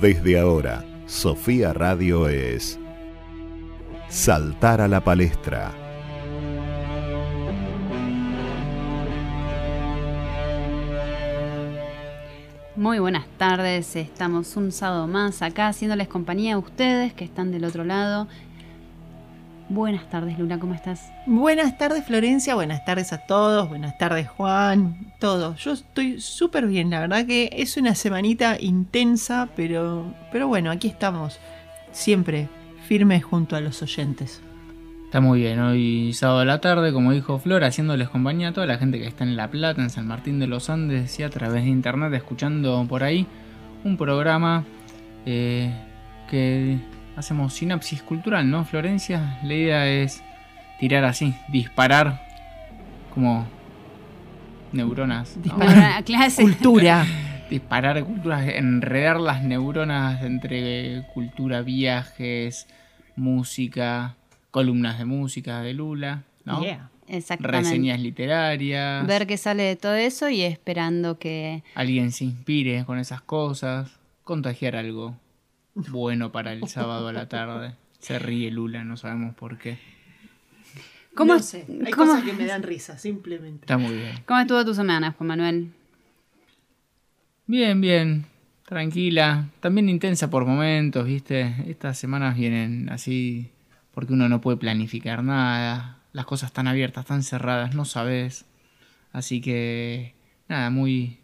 Desde ahora, Sofía Radio es Saltar a la palestra. Muy buenas tardes, estamos un sábado más acá haciéndoles compañía a ustedes que están del otro lado. Buenas tardes, Luna, ¿cómo estás? Buenas tardes, Florencia, buenas tardes a todos, buenas tardes, Juan, todos. Yo estoy súper bien, la verdad que es una semanita intensa, pero, pero bueno, aquí estamos, siempre firmes junto a los oyentes. Está muy bien, hoy sábado de la tarde, como dijo Flor, haciéndoles compañía a toda la gente que está en La Plata, en San Martín de los Andes y a través de internet, escuchando por ahí un programa eh, que hacemos sinapsis cultural, ¿no, Florencia? La idea es tirar así, disparar como neuronas. Disparar clase. Cultura. disparar culturas, enredar las neuronas entre cultura, viajes, música columnas de música de Lula, ¿no? Exactamente. Reseñas literarias. Ver qué sale de todo eso y esperando que alguien se inspire con esas cosas, contagiar algo bueno para el sábado a la tarde. Se ríe Lula, no sabemos por qué. ¿Cómo no sé, hay cosas que me dan risa, simplemente. Está muy bien. ¿Cómo estuvo tu semana, Juan Manuel? Bien, bien. Tranquila. También intensa por momentos, ¿viste? Estas semanas vienen así porque uno no puede planificar nada, las cosas están abiertas, están cerradas, no sabes. Así que, nada, muy,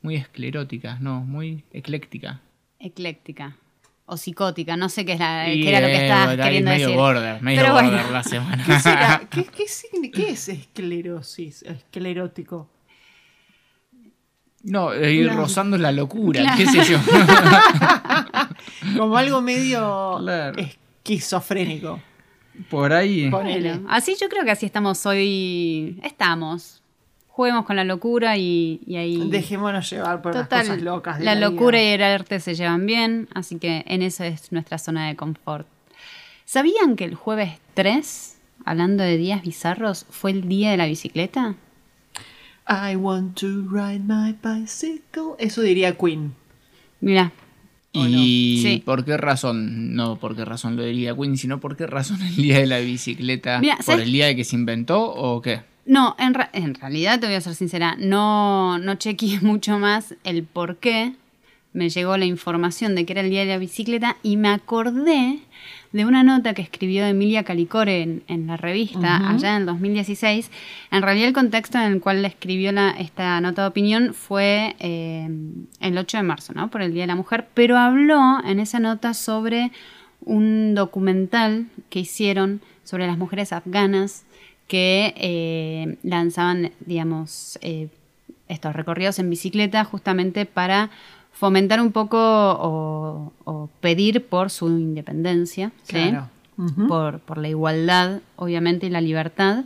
muy esclerótica, no, muy ecléctica. Ecléctica. O psicótica, no sé qué, es la, qué era lo que eh, estabas queriendo medio decir. Border, medio border la semana. ¿Qué, qué, qué, es esclerosis, esclerótico? No, ir rozando la locura, qué sé yo. Como algo medio esquizofrénico. Por ahí. Así yo creo que así estamos hoy. Estamos. Juguemos con la locura y, ahí. Dejémonos llevar por las cosas locas. la, locura y el arte se llevan bien, así que en eso es nuestra zona de confort. ¿Sabían que el jueves 3, hablando de días bizarros, fue el día de la bicicleta? I want to ride my bicycle. Eso diría Queen. Mira, ¿Y por qué razón? No por qué razón lo diría Queen, sino por qué razón el día de la bicicleta. ¿Por el día de que se inventó o qué? No, en, en realidad te voy a ser sincera, no, no chequeé mucho más el por qué. Me llegó la información de que era el día de la bicicleta y me acordé de una nota que escribió Emilia Calicore en, la revista allá en el 2016. En realidad el contexto en el cual le escribió la, esta nota de opinión fue eh, el 8 de marzo, ¿no? Por el Día de la Mujer, pero habló en esa nota sobre un documental que hicieron sobre las mujeres afganas que eh, lanzaban, digamos, eh, estos recorridos en bicicleta justamente para fomentar un poco o, pedir por su independencia, por, por, la igualdad, obviamente, y la libertad,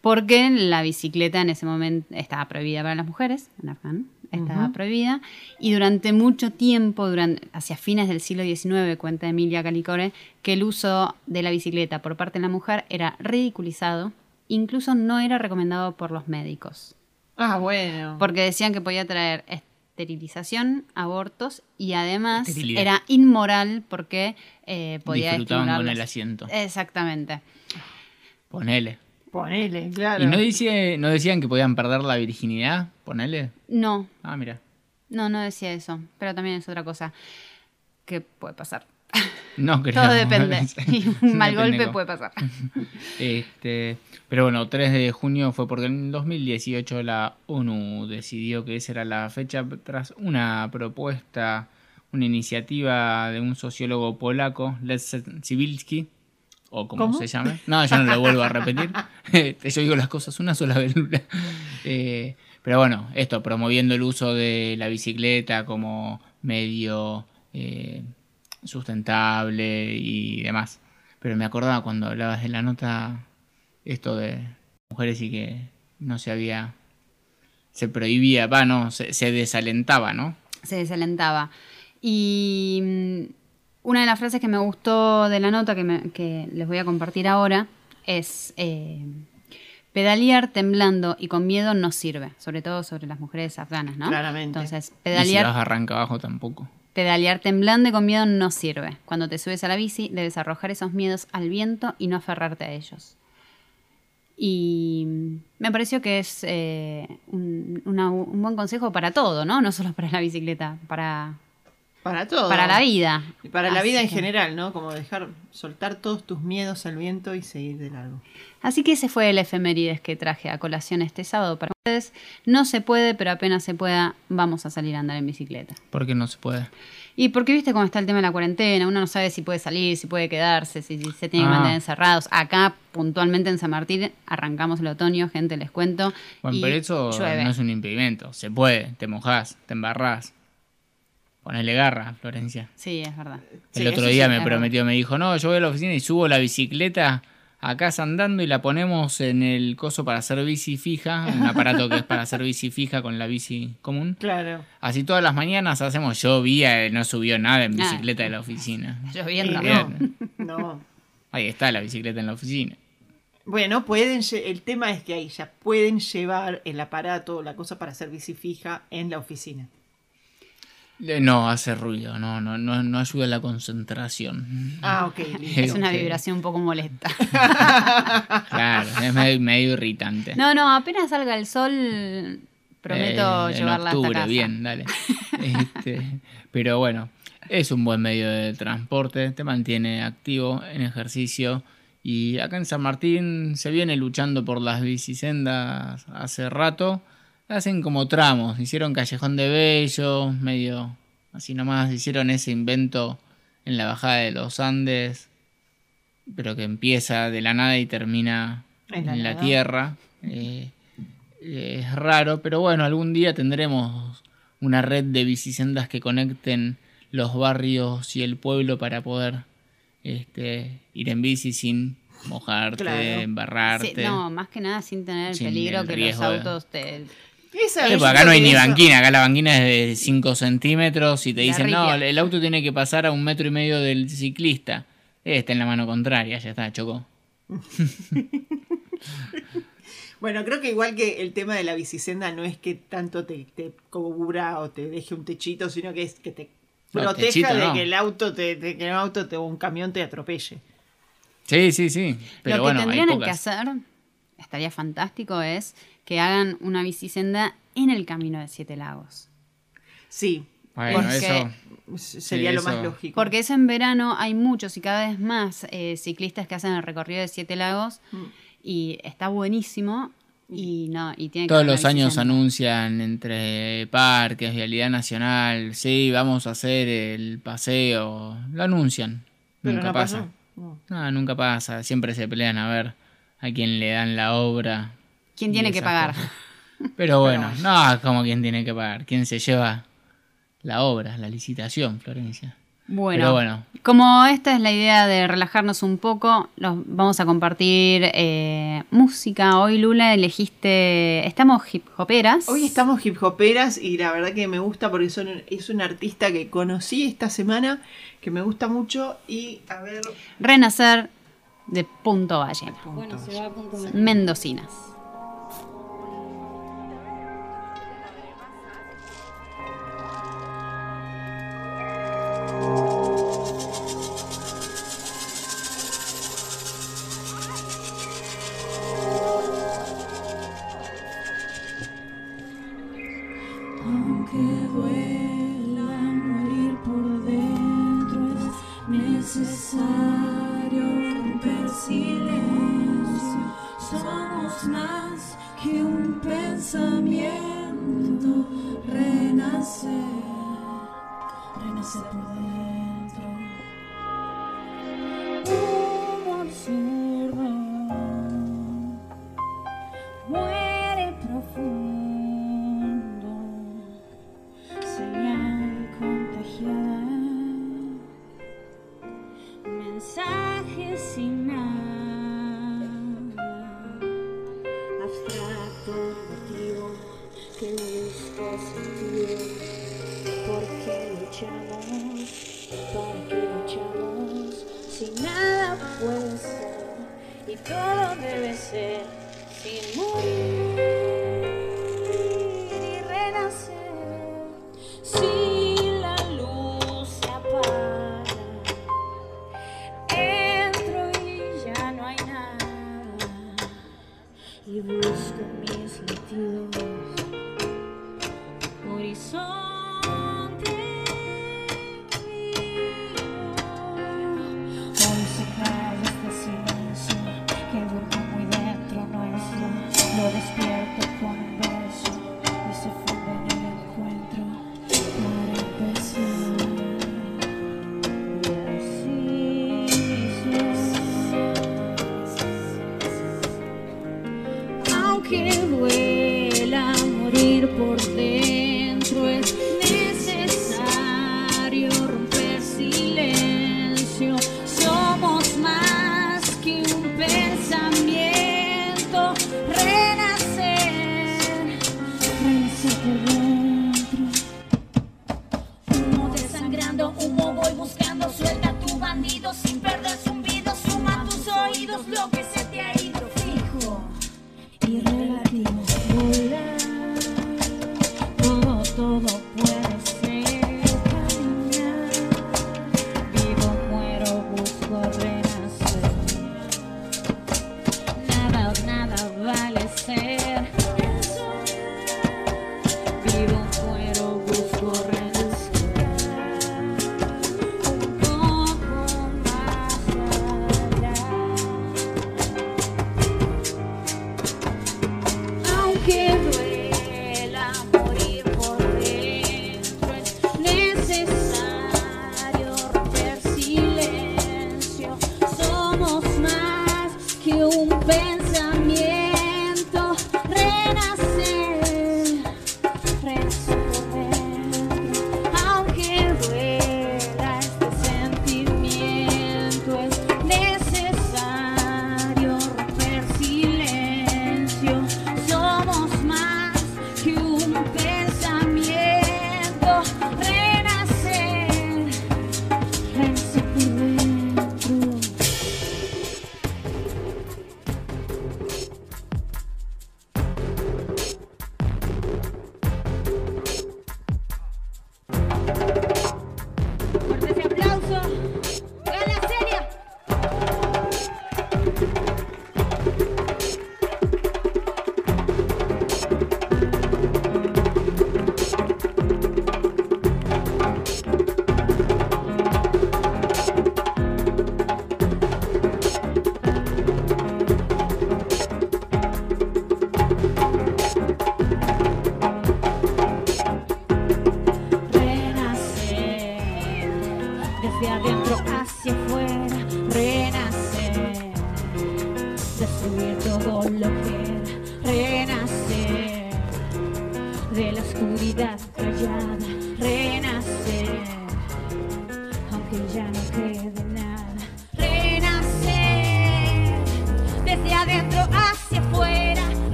porque la bicicleta en ese momento estaba prohibida para las mujeres, en Afgan, estaba prohibida, y durante mucho tiempo, durante, hacia fines del siglo XIX, cuenta Emilia Calicore, que el uso de la bicicleta por parte de la mujer era ridiculizado, incluso no era recomendado por los médicos. Ah, bueno. Porque decían que podía traer esterilización, abortos y además era inmoral porque eh, podía Disfrutaban con el asiento. Exactamente. Ponele. Ponele, claro. ¿Y no, dice, no decían que podían perder la virginidad? Ponele. No. Ah, mira. No, no decía eso, pero también es otra cosa que puede pasar. No creo. Todo depende. un mal golpe puede pasar. Este, pero bueno, 3 de junio fue porque en 2018 la ONU decidió que esa era la fecha tras una propuesta, una iniciativa de un sociólogo polaco, Leszek Sibilski, o como se llame. No, yo no lo vuelvo a repetir. Este, yo digo las cosas una sola vez. Eh, pero bueno, esto, promoviendo el uso de la bicicleta como medio... Eh, sustentable y demás. Pero me acordaba cuando hablabas de la nota esto de mujeres y que no se había, se prohibía, va, no, se, desalentaba, ¿no? Se desalentaba. Y mm, una de las frases que me gustó de la nota que, les voy a compartir ahora es... Eh, pedalear temblando y con miedo no sirve, sobre todo sobre las mujeres afganas, ¿no? Claramente. Entonces, pedalear. Y si vas arranca abajo tampoco. Pedalear temblando y con miedo no sirve. Cuando te subes a la bici, debes arrojar esos miedos al viento y no aferrarte a ellos. Y me pareció que es eh, un, un buen consejo para todo, ¿no? No solo para la bicicleta, para, Para todo. para la vida. Y para la vida en que- general, ¿no? Como dejar, soltar todos tus miedos al viento y seguir de largo. Así que ese fue el efemérides que traje a colación este sábado para ustedes. No se puede, pero apenas se pueda, vamos a salir a andar en bicicleta. Porque no se puede. Y porque viste cómo está el tema de la cuarentena, uno no sabe si puede salir, si puede quedarse, si, si se tiene que Ah. mantener encerrados. Acá, puntualmente en San Martín, arrancamos el otoño, gente, les cuento. Bueno, y pero eso llueve. no es un impedimento. Se puede, te mojás, te embarrás. Ponele garra, Florencia. Sí, es verdad. Sí, El otro día sí, me prometió, me dijo, no, yo voy a la oficina y subo la bicicleta a casa andando y la ponemos en el coso para hacer bici fija, un aparato que es para hacer bici fija con la bici común. Claro. Así todas las mañanas hacemos, yo vi, eh, no subió nada en Ah. bicicleta de la oficina. Lloviendo. No, no. Ahí está la bicicleta en la oficina. Bueno, pueden, el tema es que ahí ya pueden llevar el aparato, la cosa para hacer bici fija en la oficina. Eh, No, hace ruido, no, no, no, no ayuda a la concentración. Ah, ok. Es una vibración un poco molesta. Claro, es medio, medio irritante. No, no, apenas salga el sol, prometo Eh, llevarla en octubre, hasta casa. bien, dale. Este, pero bueno, es un buen medio de transporte, te mantiene activo en ejercicio. Y acá en San Martín se viene luchando por las bicisendas hace rato. Hacen como tramos, hicieron Callejón de Bello, medio así nomás, hicieron ese invento en la bajada de los Andes, pero que empieza de la nada y termina En en la tierra. Eh, eh, es raro, pero bueno, algún día tendremos una red de bicisendas que conecten los barrios y el pueblo para poder este, ir en bici sin mojarte, Claro. embarrarte. Sí, no, más que nada sin tener el Sin peligro el que los autos te... Esa- Sí, yo porque acá no hay ni eso- banquina, acá la banquina es de 5 centímetros y te La dicen, no, el auto tiene que pasar a un metro y medio del ciclista. Eh, Está en la mano contraria, ya está, chocó. Bueno, creo que igual que el tema de la bicisenda no es que tanto te, te cubra o te deje un techito, sino que es que te No, proteja techito de no. que el auto te, de que un auto te, o un camión te atropelle. Sí, sí, sí. Pero Lo que bueno, hay tendrían que hacer, estaría fantástico, es que hagan una bicisenda en el camino de Siete Lagos. Sí, Bueno, Porque- eso. sería Sí, lo más eso. lógico. Porque eso en verano hay muchos y cada vez más eh, ciclistas que hacen el recorrido de Siete Lagos Mm. y está buenísimo y no y tiene Todos los años anuncian entre parques, vialidad nacional, sí, vamos a hacer el paseo. Lo anuncian. Pero nunca no pasa. pasó. No. No, nunca pasa. Siempre se pelean a ver a quién le dan la obra. ¿Quién tiene que pagar? cosas. Pero bueno, no es como quién tiene que pagar. ¿Quién se lleva la obra, la licitación, Florencia? Bueno, Pero bueno, como esta es la idea de relajarnos un poco, los vamos a compartir eh, música. Hoy, Lula, elegiste. Estamos hip hoperas. Hoy estamos hip hoperas y la verdad que me gusta porque son, es un artista que conocí esta semana, que me gusta mucho y a ver... Renacer de Punto Valle. punto. Mendocinas. Mensaje sin nada, abstracto motivo que busca sentido, porque luchamos, para que luchamos, si nada puede ser y todo debe ser sin morir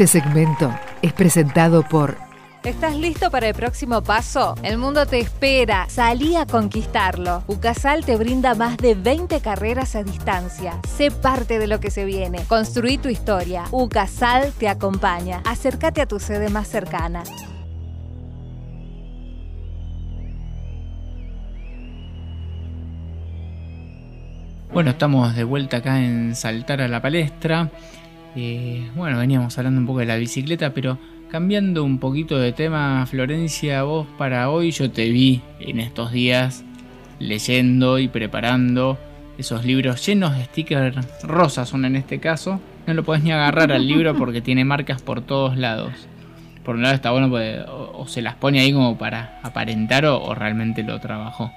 Este segmento es presentado por ¿Estás listo para el próximo paso? El mundo te espera. Salí a conquistarlo. UCASAL te brinda más de 20 carreras a distancia. Sé parte de lo que se viene. Construí tu historia. UCASAL te acompaña. Acércate a tu sede más cercana. Bueno, estamos de vuelta acá en Saltar a la Palestra. Eh, bueno, veníamos hablando un poco de la bicicleta, pero cambiando un poquito de tema, Florencia, vos para hoy yo te vi en estos días leyendo y preparando esos libros llenos de stickers rosas son en este caso. No lo podés ni agarrar al libro porque tiene marcas por todos lados. Por un lado está bueno porque o, o se las pone ahí como para aparentar o, o realmente lo trabajó.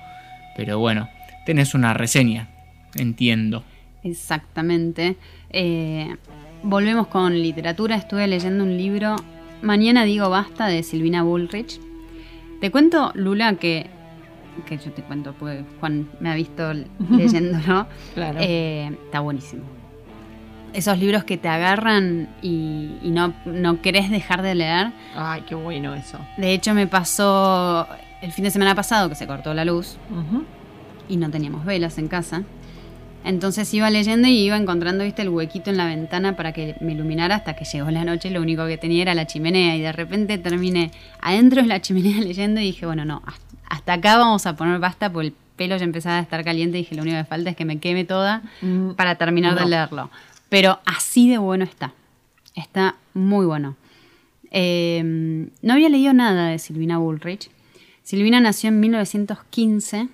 Pero bueno, tenés una reseña, entiendo. Exactamente. Eh, volvemos con literatura. Estuve leyendo un libro Mañana digo basta de Silvina Bullrich. Te cuento, Lula, que, que yo te cuento, porque Juan me ha visto leyéndolo. Claro. Eh, está buenísimo. Esos libros que te agarran y, y no, no querés dejar de leer. Ay, qué bueno eso. De hecho, me pasó el fin de semana pasado que se cortó la luz Ujú. y no teníamos velas en casa. Entonces iba leyendo y iba encontrando, viste, el huequito en la ventana para que me iluminara hasta que llegó la noche. Lo único que tenía era la chimenea y de repente terminé adentro de la chimenea leyendo y dije, bueno, no, hasta- acá vamos a poner basta porque el pelo ya empezaba a estar caliente y dije, lo único que falta es que me queme toda Mm, para terminar de leerlo. Pero así de bueno está. Está muy bueno. Eh, no había leído nada de Silvina Bullrich. Silvina nació en 1915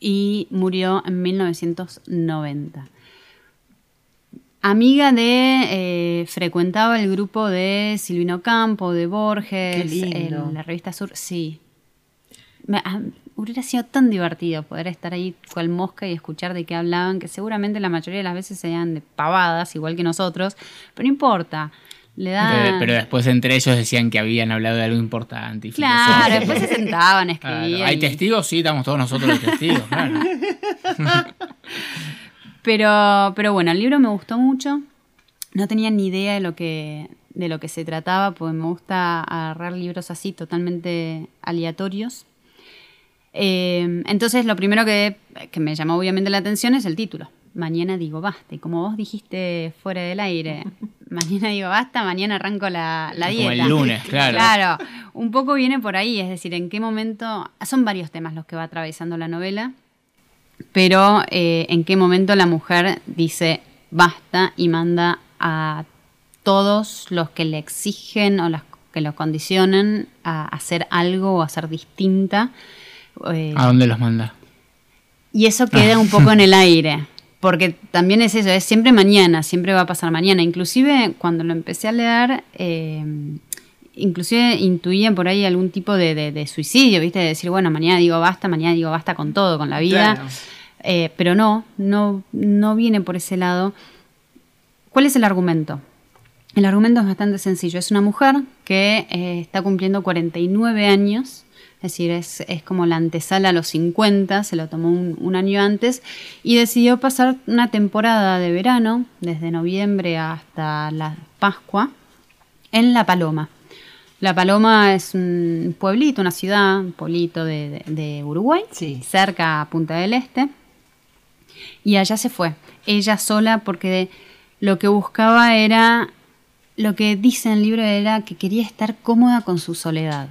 y murió en 1990. Amiga de, eh, frecuentaba el grupo de Silvino Campo, de Borges, en la revista Sur, sí. Me- ah, hubiera sido tan divertido poder estar ahí cual mosca y escuchar de qué hablaban, que seguramente la mayoría de las veces sean de pavadas, igual que nosotros, pero no importa. Le. Pero, pero después entre ellos decían que habían hablado de algo importante. y Claro, después se sentaban, Claro, escribían. ¿Hay y- testigos? Sí, estamos todos nosotros de testigos, claro. Pero, pero bueno, el libro me gustó mucho. No tenía ni idea de lo que, de lo que se trataba, porque me gusta agarrar libros así totalmente aleatorios. Eh, entonces, lo primero que, que me llamó obviamente la atención es el título. Mañana digo basta. Y como vos dijiste fuera del aire, mañana digo basta, mañana arranco la, la Como dieta. el lunes, claro. Claro, un poco viene por ahí, es decir, en qué momento. Son varios temas los que va atravesando la novela pero eh, en qué momento la mujer dice basta y manda a todos los que le exigen o los que lo condicionan a hacer algo o a ser distinta. Eh, ¿A dónde los manda? y eso queda un poco en el aire. Porque también es eso, es siempre mañana, siempre va a pasar mañana. Inclusive cuando lo empecé a leer, eh, inclusive intuía por ahí algún tipo de, de- de suicidio, ¿viste? De decir, bueno, mañana digo basta, mañana digo basta con todo, con la vida. Claro. Eh, pero no, no, no viene por ese lado. ¿Cuál es el argumento? El argumento es bastante sencillo. Es una mujer que eh, está cumpliendo 49 años, es decir, es, es como la antesala a los 50, se lo tomó un, un año antes, y decidió pasar una temporada de verano, desde noviembre hasta la Pascua, en La Paloma. La Paloma es un pueblito, una ciudad, un pueblito de, de- de Uruguay, Sí. cerca a Punta del Este. Y allá se fue, ella sola, porque lo que buscaba era, lo que dice en el libro era que quería estar cómoda con su soledad.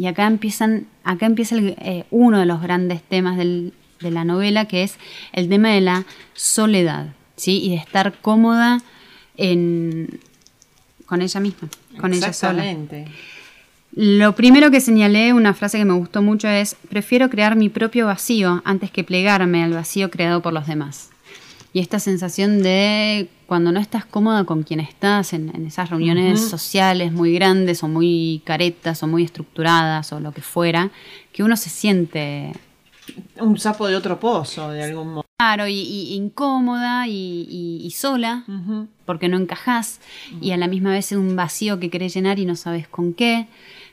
Y acá empiezan, acá empieza el, eh, uno de los grandes temas del- de la novela, que es el tema de la soledad, ¿sí? Y de estar cómoda en, con ella misma, con ella sola. Lo primero que señalé, una frase que me gustó mucho es, prefiero crear mi propio vacío antes que plegarme al vacío creado por los demás. Y esta sensación de cuando no estás cómoda con quien estás en, en esas reuniones sociales muy grandes o muy caretas o muy estructuradas o lo que fuera, que uno se siente Un sapo de otro pozo, de algún modo. raro y, y incómoda y, y- y sola porque no encajás y a la misma vez es un vacío que querés llenar y no sabes con qué.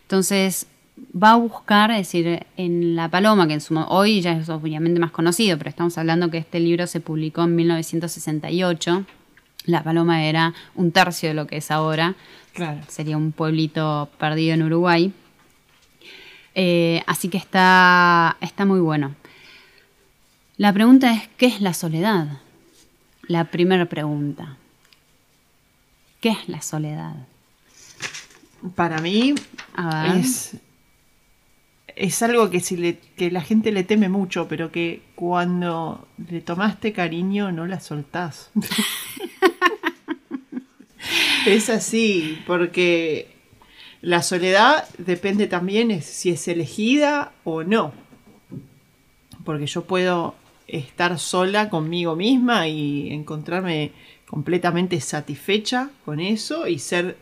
Entonces va a buscar, es decir, en La Paloma, que en su, hoy ya es obviamente más conocido, pero estamos hablando que este libro se publicó en 1968. La Paloma era un tercio de lo que es ahora. Claro. Sería un pueblito perdido en Uruguay. Eh, así que está, está muy bueno. La pregunta es, ¿qué es la soledad? La primera pregunta. ¿Qué es la soledad? Para mí es, es algo que, si le, que la gente le teme mucho, pero que cuando le tomaste cariño no la soltás. es así, porque la soledad depende también es si es elegida o no. Porque yo puedo estar sola conmigo misma y encontrarme completamente satisfecha con eso y ser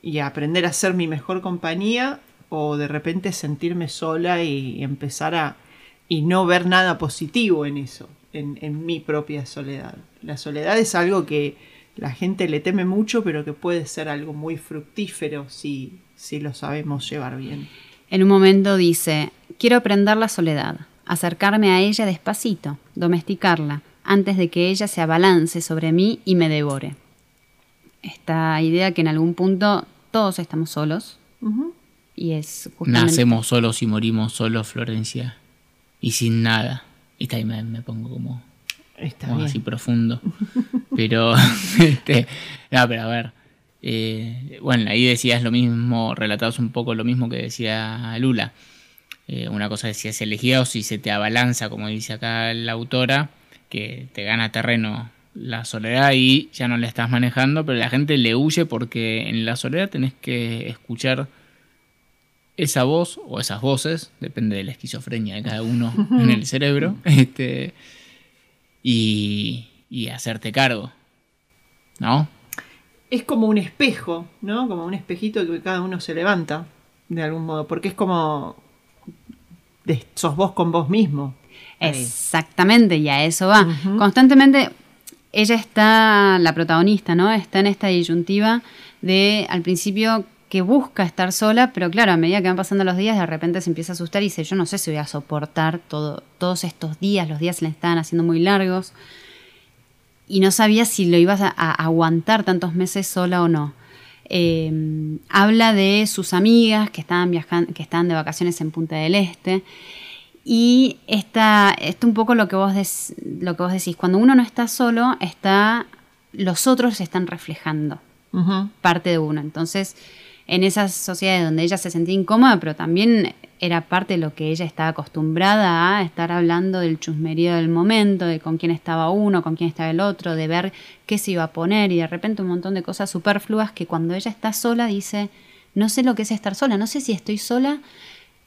y aprender a ser mi mejor compañía o de repente sentirme sola y empezar a y no ver nada positivo en eso, en, en mi propia soledad. La soledad es algo que la gente le teme mucho, pero que puede ser algo muy fructífero si, si lo sabemos llevar bien. En un momento dice, quiero prender la soledad, acercarme a ella despacito, domesticarla, antes de que ella se abalance sobre mí y me devore. Esta idea que en algún punto todos estamos solos Ujú. Y es justamente... Nacemos solos y morimos solos, Florencia. Y sin nada. Y está ahí me, me pongo como, Está como bien. así profundo. Pero, este, no, pero a ver. eh, bueno, ahí decías lo mismo, relatabas un poco lo mismo que decía Lula. Eh, una cosa es si es elegida o si se te abalanza, como dice acá la autora, que te gana terreno la soledad y ya no la estás manejando, pero la gente le huye porque en la soledad tenés que escuchar esa voz o esas voces, depende de la esquizofrenia de cada uno en el cerebro, este, y, y hacerte cargo, ¿no? Es como un espejo, ¿no? Como un espejito que cada uno se levanta, de algún modo, porque es como... de- sos vos con vos mismo. Exactamente, y a eso va. Constantemente ella está, la protagonista, ¿no? Está en esta disyuntiva de al principio que busca estar sola, pero claro, a medida que van pasando los días, de repente se empieza a asustar y dice, yo no sé si voy a soportar todo, todos estos días, los días se le estaban haciendo muy largos, y no sabía si lo ibas a, a aguantar tantos meses sola o no. Eh, habla de sus amigas que estaban viajando, que estaban de vacaciones en Punta del Este. Y está, esto un poco lo que vos des- lo que vos decís. Cuando uno no está solo, está. los otros se están reflejando parte de uno. Entonces, en esas sociedades donde ella se sentía incómoda, pero también era parte de lo que ella estaba acostumbrada a estar hablando del chusmerío del momento, de con quién estaba uno, con quién estaba el otro, de ver qué se iba a poner y de repente un montón de cosas superfluas que cuando ella está sola dice, no sé lo que es estar sola, no sé si estoy sola,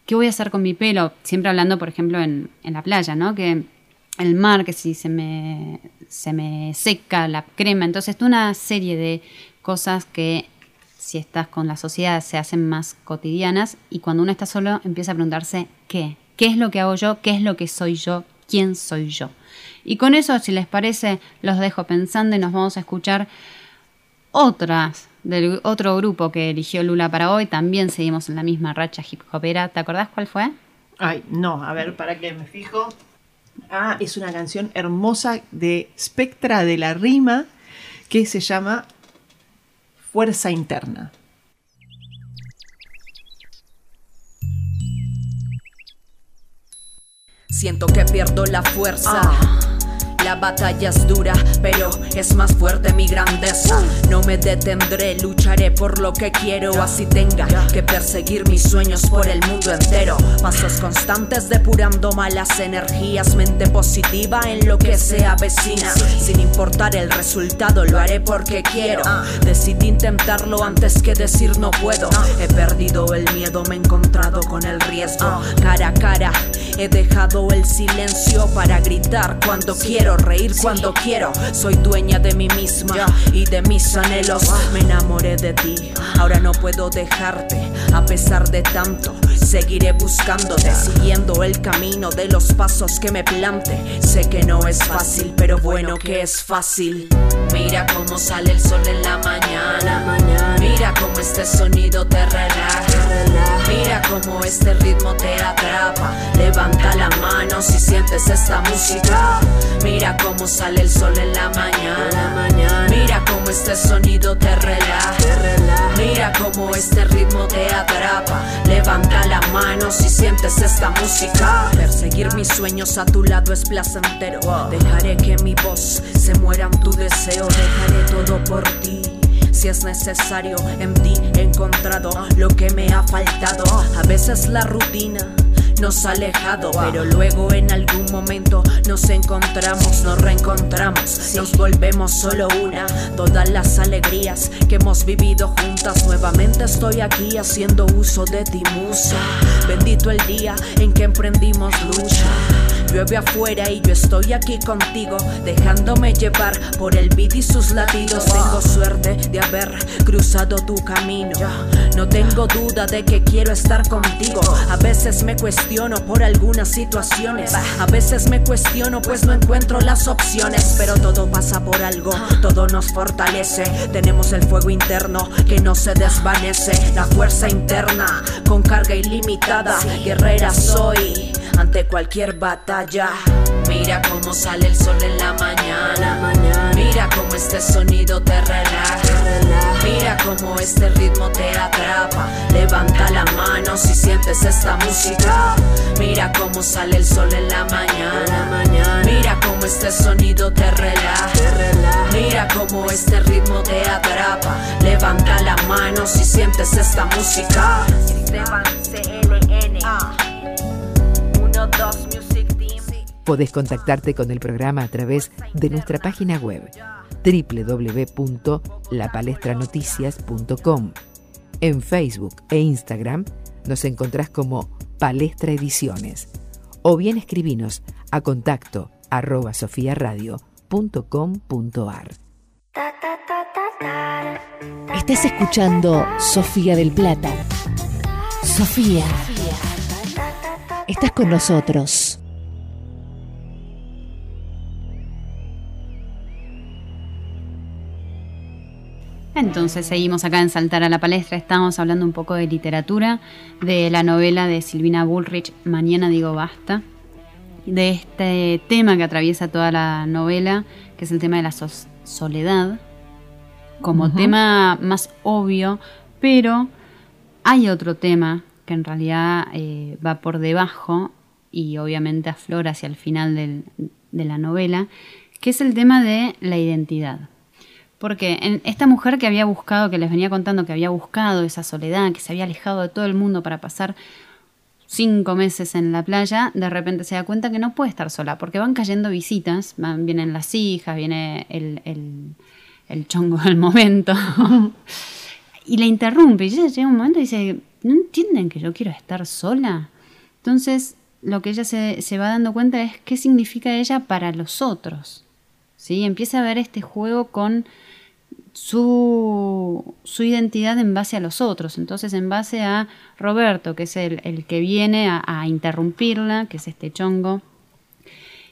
¿qué voy a hacer con mi pelo? Siempre hablando, por ejemplo, en, en la playa, ¿no? Que el mar, que si se me, se me seca la crema. Entonces, una serie de cosas que si estás con la sociedad se hacen más cotidianas y cuando uno está solo empieza a preguntarse ¿qué? ¿Qué es lo que hago yo? ¿Qué es lo que soy yo? ¿Quién soy yo? Y con eso, si les parece, los dejo pensando y nos vamos a escuchar otras del otro grupo que eligió Lula para hoy. También seguimos en la misma racha hip hopera. ¿Te acordás cuál fue? Ay, no, a ver, para que me fijo. Ah, es una canción hermosa de Spectra de la Rima que se llama Fuerza Interna. Siento que pierdo la fuerza. La batalla es dura, pero es más fuerte mi grandeza. No me detendré, lucharé por lo que quiero. Así tenga que perseguir mis sueños por el mundo entero. Pasos constantes depurando malas energías. Mente positiva en lo que se avecina. Sin importar el resultado, lo haré porque quiero. Decidí intentarlo antes que decir no puedo. He perdido el miedo, me he encontrado con el riesgo. Cara a cara, he dejado el silencio para gritar cuando quiero, reír cuando quiero. Soy dueña de mí misma y de mis anhelos. Me enamoré de ti, ahora no puedo dejarte. A pesar de tanto, seguiré buscándote, siguiendo el camino de los pasos que me plante. Sé que no es fácil, pero bueno que es fácil. Mira cómo sale el sol en la mañana. Mira cómo este sonido te relaja. Mira cómo este ritmo te atrapa. Levanta la mano si sientes esta música. Mira cómo sale el sol en la mañana. Mira cómo este sonido te relaja. Mira cómo este ritmo te atrapa. Levanta la mano si sientes esta música. Perseguir mis sueños a tu lado es placentero. Dejaré que mi voz se muera en tu deseo. Dejaré todo por ti. Si es necesario, en ti he encontrado lo que me ha faltado. A veces la rutina nos ha alejado, pero luego en algún momento nos encontramos, nos reencontramos, nos volvemos solo una. Todas las alegrías que hemos vivido juntas, nuevamente estoy aquí haciendo uso de ti, musa. Bendito el día en que emprendimos lucha. Llueve afuera y yo estoy aquí contigo, dejándome llevar por el beat y sus latidos. Tengo suerte de haber cruzado tu camino. No tengo duda de que quiero estar contigo. A veces me cuestiono por algunas situaciones. A veces me cuestiono pues no encuentro las opciones. Pero todo pasa por algo, todo nos fortalece. Tenemos el fuego interno que no se desvanece. La fuerza interna con carga ilimitada. Guerrera soy ante cualquier batalla. Mira cómo sale el sol en la mañana. Mira cómo este sonido te relaja. Mira cómo este ritmo te atrapa. Levanta la mano si sientes esta música. Mira cómo sale el sol en la mañana. Mira cómo este sonido te relaja. Mira cómo este ritmo te atrapa. Levanta la mano si sientes esta música. Esteban CLN. Podés contactarte con el programa a través de nuestra página web www.lapalestranoticias.com. En Facebook e Instagram nos encontrás como Palestra Ediciones o bien escribinos a contacto arroba sofiaradio.com.ar. Estás escuchando Sofía del Plata. Sofía. Estás con nosotros. Entonces seguimos acá en Saltar a la Palestra, estamos hablando un poco de literatura, de la novela de Silvina Bullrich, Mañana digo basta, de este tema que atraviesa toda la novela, que es el tema de la so- soledad, como tema más obvio, pero hay otro tema que en realidad eh, va por debajo y obviamente aflora hacia el final del- de la novela, que es el tema de la identidad. Porque en esta mujer que había buscado, que les venía contando que había buscado esa soledad, que se había alejado de todo el mundo para pasar cinco meses en la playa, de repente se da cuenta que no puede estar sola, porque van cayendo visitas, van, vienen las hijas, viene el, el, chongo del momento, y la interrumpe, y ella llega un momento y dice, ¿no entienden que yo quiero estar sola? Entonces, lo que ella se, se va dando cuenta es qué significa ella para los otros. ¿sí? Empieza a ver este juego con su, identidad en base a los otros. Entonces, en base a Roberto, que es el, que viene a, interrumpirla, que es este chongo,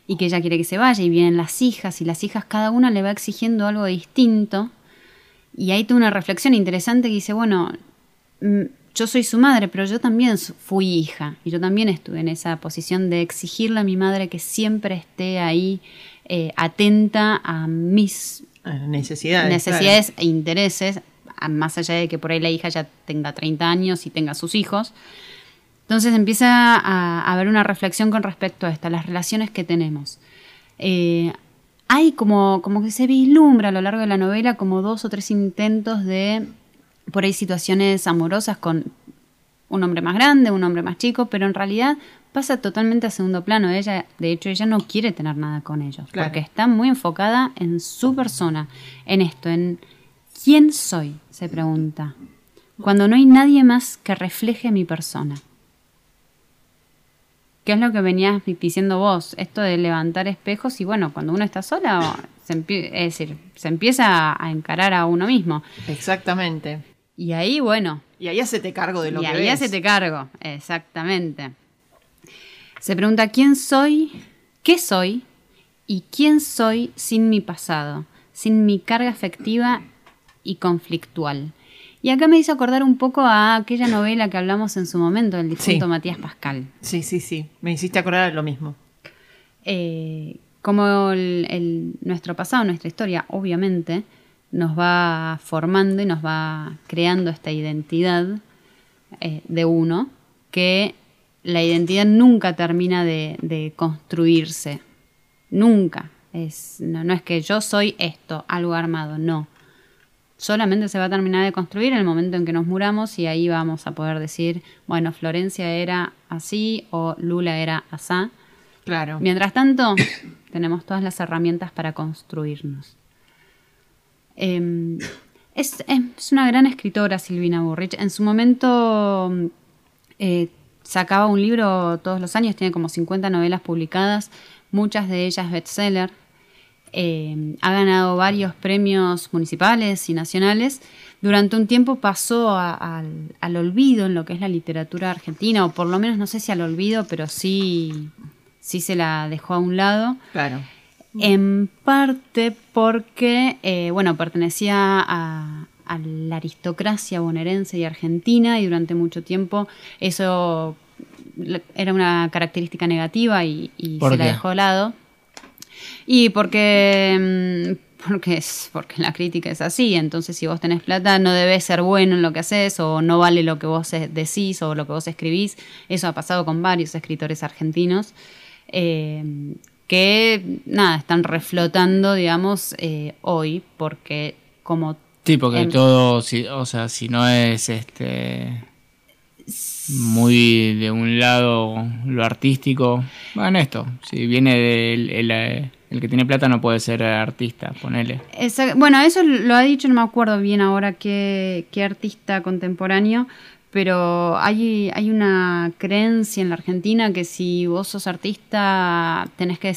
y que ella quiere que se vaya, y vienen las hijas, y las hijas cada una le va exigiendo algo distinto. Y ahí tuve una reflexión interesante que dice, bueno, mm, yo soy su madre, pero yo también fui hija, y yo también estuve en esa posición de exigirle a mi madre que siempre esté ahí eh, atenta a mis Necesidades. necesidades e intereses, más allá de que por ahí la hija ya tenga 30 años y tenga sus hijos. Entonces empieza a, a haber una reflexión con respecto a esta, las relaciones que tenemos. Eh, hay como, como que se vislumbra a lo largo de la novela como dos o tres intentos de, por ahí, situaciones amorosas con un hombre más grande, un hombre más chico, pero en realidad pasa totalmente a segundo plano. Ella, de hecho, ella no quiere tener nada con ellos, Claro. porque está muy enfocada en su persona, en esto, en quién soy, se pregunta, cuando no hay nadie más que refleje mi persona. ¿Qué es lo que venías diciendo vos? Esto de levantar espejos y bueno, cuando uno está sola, se es decir, se empieza a encarar a uno mismo. Exactamente. Y ahí, bueno, Y ahí hacete cargo de lo y que ahí ves. hacete cargo, exactamente. Se pregunta quién soy, qué soy y quién soy sin mi pasado, sin mi carga afectiva y conflictual. Y acá me hizo acordar un poco a aquella novela que hablamos en su momento, del difunto Sí. Matías Pascal. Sí, sí, sí. Me hiciste acordar lo mismo. Eh, como el- el- nuestro pasado, nuestra historia, obviamente, nos va formando y nos va creando esta identidad eh, de uno, que la identidad nunca termina de, de construirse. Nunca. Es, no, no es que yo soy esto, algo armado, no. Solamente se va a terminar de construir en el momento en que nos muramos y ahí vamos a poder decir, bueno, Florencia era así o Lula era asá. Claro. Mientras tanto, tenemos todas las herramientas para construirnos. Eh, es, es una gran escritora, Silvina Burrich. En su momento mm, eh, sacaba un libro todos los años, tiene como 50 novelas publicadas, muchas de ellas bestseller. Eh, ha ganado varios premios municipales y nacionales. Durante un tiempo pasó a- al olvido en lo que es la literatura argentina, o por lo menos no sé si al olvido, pero sí, sí se la dejó a un lado. Claro. En parte porque, eh, bueno, pertenecía a, a la aristocracia bonaerense y argentina y durante mucho tiempo eso era una característica negativa y, y ¿Por se la dejó de lado. Y porque, mm, porque, es, porque la crítica es así, entonces si vos tenés plata no debes ser bueno en lo que haces o no vale lo que vos decís o lo que vos escribís. Eso ha pasado con varios escritores argentinos. eh, que nada, están reflotando, digamos, eh, hoy, porque como Sí, porque Em. todo, si, o sea, si no es este muy de un lado lo artístico, bueno, esto, si viene del el, eh, el que tiene plata no puede ser artista, ponele. Esa- bueno, eso lo ha dicho, no me acuerdo bien ahora qué, qué artista contemporáneo, pero hay, hay una creencia en la Argentina que si vos sos artista tenés que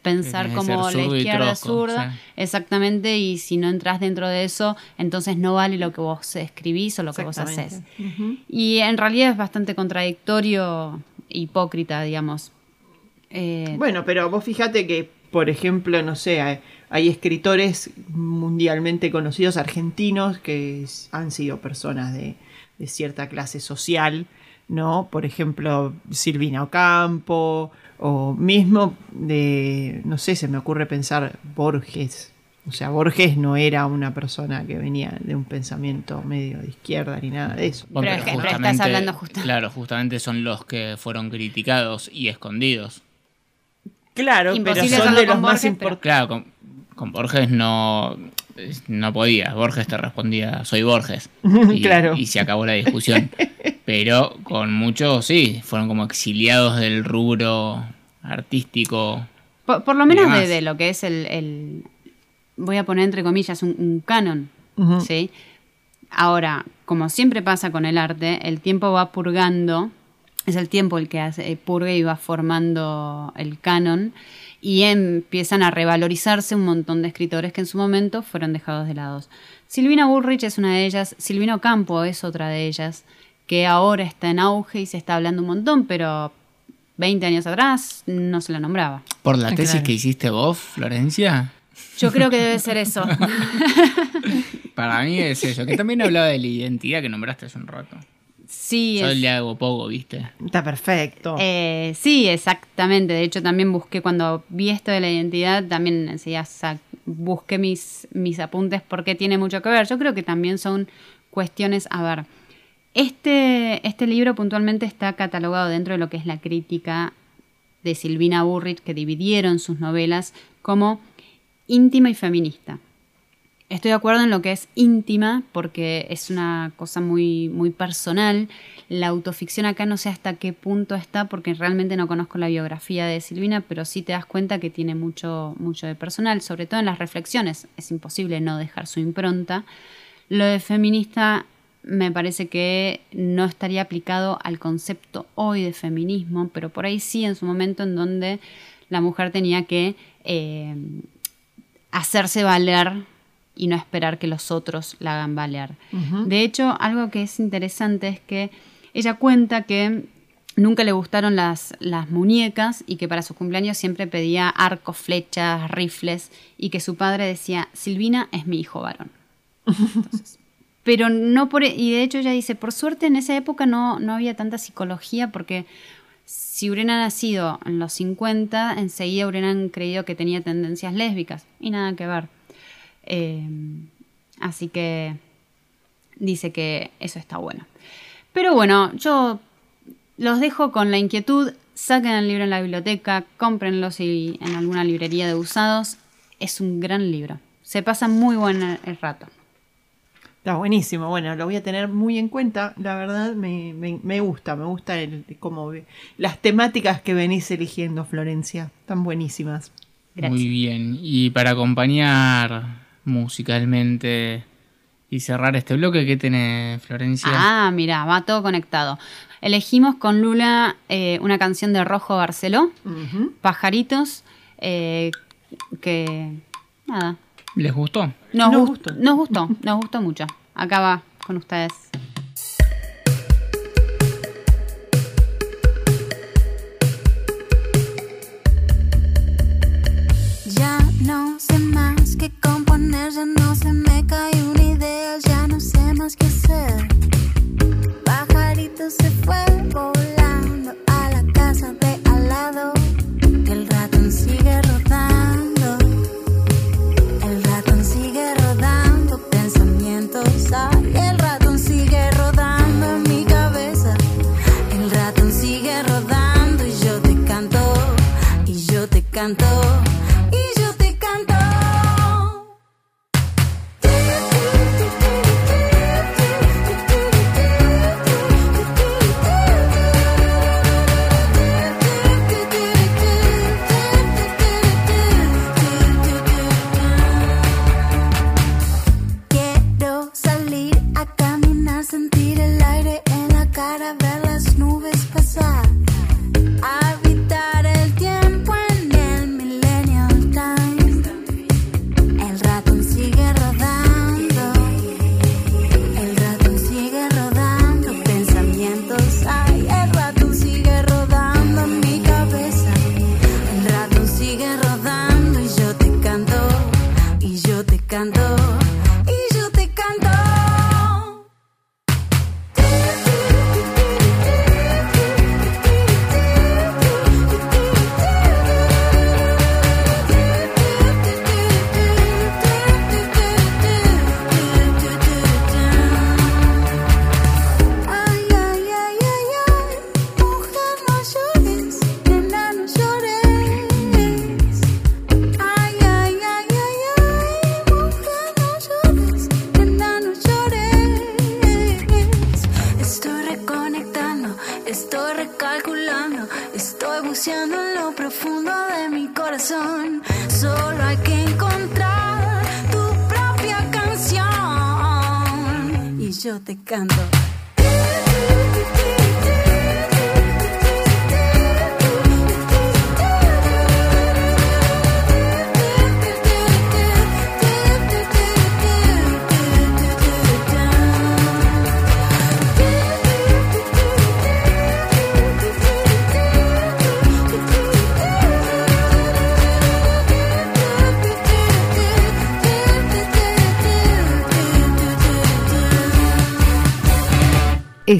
pensar Tenés como la izquierda trosco, zurda, sí. exactamente, y si no entras dentro de eso, entonces no vale lo que vos escribís o lo que vos haces. Y en realidad es bastante contradictorio, hipócrita, digamos. Eh, Bueno, pero vos fíjate que, por ejemplo, no sé, hay, hay escritores mundialmente conocidos argentinos que han sido personas de, de cierta clase social, ¿no? Por ejemplo, Silvina Ocampo, o mismo de, no sé, se me ocurre pensar Borges. O sea, Borges no era una persona que venía de un pensamiento medio de izquierda ni nada de eso. Pero es que- pero estás hablando justa- Claro, justamente son los que fueron criticados y escondidos. Claro, Imposible pero son de los más importantes. Claro, con, con Borges no, no podía. Borges te respondía, soy Borges. Y, Claro. y se acabó la discusión. Pero con muchos, sí, fueron como exiliados del rubro artístico. Por, por lo menos de, de lo que es el, el- voy a poner entre comillas, un, un canon. ¿sí? Ahora, como siempre pasa con el arte, el tiempo va purgando, es el tiempo el que hace, eh, purga y va formando el canon, y empiezan a revalorizarse un montón de escritores que en su momento fueron dejados de lado. Silvina Bullrich es una de ellas, Silvino Campo es otra de ellas, que ahora está en auge y se está hablando un montón, pero 20 años atrás no se la nombraba. Por la Ah, tesis claro. que hiciste vos, Florencia, Yo creo que debe ser eso. para mí es eso. Que también hablaba de la identidad que nombraste hace un rato. Sí, Yo es- le hago poco, ¿viste? Está perfecto. eh, sí, exactamente. De hecho, también busqué cuando vi esto de la identidad, también enseguida busqué mis, mis apuntes porque tiene mucho que ver. Yo creo que también son cuestiones, a ver, este, este libro puntualmente está catalogado dentro de lo que es la crítica de Silvina Burrich, que dividieron sus novelas como íntima y feminista. Estoy de acuerdo en lo que es íntima porque es una cosa muy, muy personal. La autoficción acá no sé hasta qué punto está porque realmente no conozco la biografía de Silvina, pero sí te das cuenta que tiene mucho, mucho de personal, sobre todo en las reflexiones. Es imposible no dejar su impronta. Lo de feminista me parece que no estaría aplicado al concepto hoy de feminismo, pero por ahí sí en su momento en donde la mujer tenía que eh, hacerse valer y no esperar que los otros la hagan valer. De hecho, algo que es interesante es que ella cuenta que nunca le gustaron las, las muñecas y que para su cumpleaños siempre pedía arcos, flechas, rifles y que su padre decía, Silvina es mi hijo varón. Entonces, pero no por... Y de hecho ella dice, por suerte en esa época no, no había tanta psicología porque si hubiera nacido en los 50, enseguida hubieran creído que tenía tendencias lésbicas y nada que ver. Eh, así que dice que eso está bueno. Pero bueno, yo los dejo con la inquietud. Saquen el libro en la biblioteca, cómprenlo si en alguna librería de usados. Es un gran libro. Se pasa muy buen el rato. Está buenísimo. Bueno, lo voy a tener muy en cuenta. La verdad, me, me- me gusta. Me gusta el, como ve- las temáticas que venís eligiendo, Florencia. Están buenísimas. Gracias. Muy bien. Y para acompañar musicalmente Y cerrar este bloque, ¿qué tiene Florencia? Ah, mira, va todo conectado. Elegimos con Lula eh, una canción de Rojo Barceló. Pajaritos, eh, que nada, ¿Les gustó? nos, Nos gust- gustó. nos gustó, nos gustó mucho. Acá va con ustedes. Ya no sé más que componer, ya no se me cae una idea, ya no sé más qué hacer. Pajarito se fue volando a la casa de al lado. El ratón sigue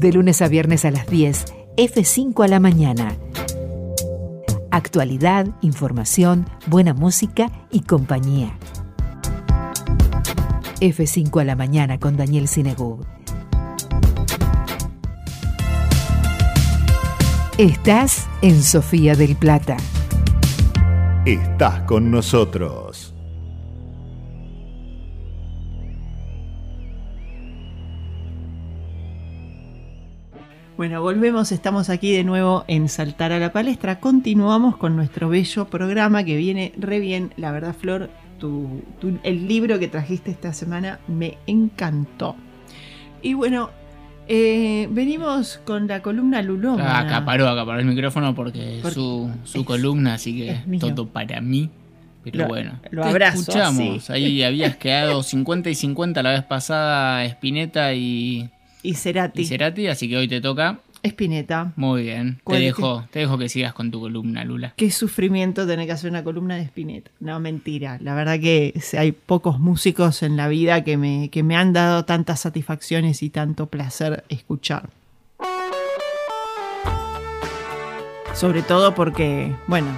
De lunes a viernes a las 10, F5 a la mañana. Actualidad, información, buena música y compañía. F5 a la mañana con Daniel Sinegub. Estás en Sofía del Plata. Estás con nosotros. Bueno, volvemos, estamos aquí de nuevo en Saltar a la Palestra. Continuamos con nuestro bello programa que viene re bien. La verdad, Flor, tu- tu- el libro que trajiste esta semana me encantó. Y bueno, eh, venimos con la columna Luloma. Ah, acaparó, acaparó el micrófono porque su, su es- columna, así que todo para mí. Pero Lo- bueno, lo te abrazo, escuchamos. Ahí habías quedado 50 y 50 la vez pasada, Spinetta y, Y Cerati. y Cerati, así que hoy te toca. Espineta. Muy bien. Te ¿Cuál- dejo, te dejo que sigas con tu columna, Lula. Qué sufrimiento tener que hacer una columna de Spinetta. No, mentira. La verdad que hay pocos músicos en la vida que me, que me han dado tantas satisfacciones y tanto placer escuchar. Sobre todo porque, bueno,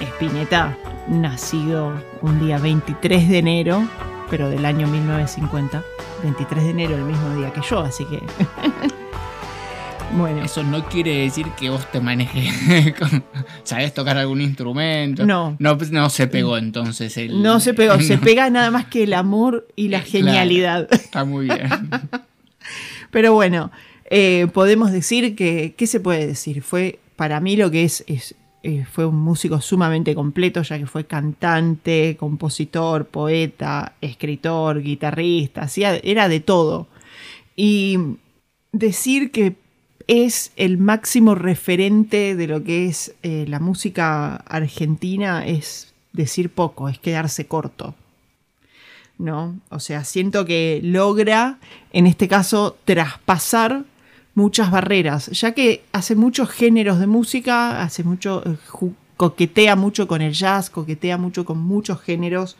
Spinetta, nacido un día 23 de enero, pero del año 1950. 23 de enero, el mismo día que yo, así que... bueno. Eso no quiere decir que vos te manejes. con- ¿Sabés tocar algún instrumento? No. No, pues, no se pegó entonces el. No se pegó, se pega nada más que el amor y la Claro. genialidad. Está muy bien. Pero bueno, eh, podemos decir que, ¿qué se puede decir? Fue, para mí lo que es, es eh, fue un músico sumamente completo, ya que fue cantante, compositor, poeta, escritor, guitarrista, hacía, era de todo. Y decir que es el máximo referente de lo que es eh, la música argentina es decir poco, es quedarse corto. ¿no? O sea, siento que logra, en este caso, traspasar muchas barreras, ya que hace muchos géneros de música, hace mucho, eh, coquetea mucho con el jazz, coquetea mucho con muchos géneros,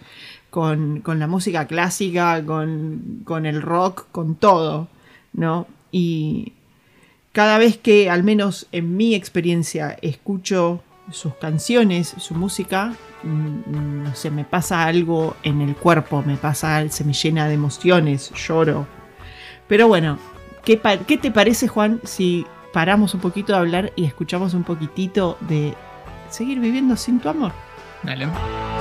con, con la música clásica, con, con el rock, con todo, ¿no? Y cada vez que, al menos en mi experiencia, escucho sus canciones, su música, mm, no sé, me pasa algo en el cuerpo, me pasa, se me llena de emociones, lloro. Pero bueno, ¿qué, pa- qué te parece, Juan, si paramos un poquito de hablar y escuchamos un poquitito de seguir viviendo sin tu amor? Dale.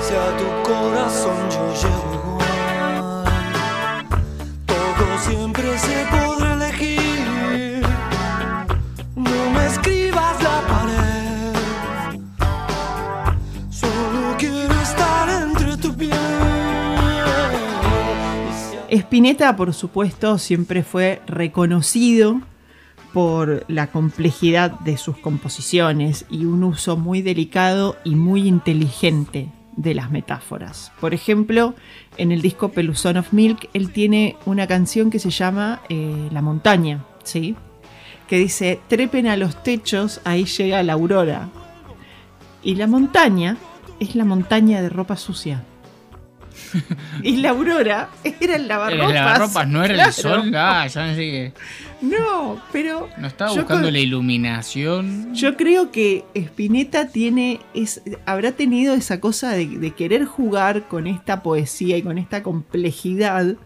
Si a tu corazón yo llego Spinetta, por supuesto, siempre fue reconocido por la complejidad de sus composiciones y un uso muy delicado y muy inteligente de las metáforas. Por ejemplo, en el disco Peluzón of Milk, él tiene una canción que se llama eh, La montaña, ¿sí? Que dice, trepen a los techos, ahí llega la aurora. Y la montaña es la montaña de ropa sucia. y la aurora era el lavarropas. El lavarropas no era Claro. el sol. Ah, ya no pero No estaba buscando con- la iluminación. yo creo que Spinetta tiene, es, habrá tenido esa cosa de, de querer jugar con esta poesía y con esta complejidad,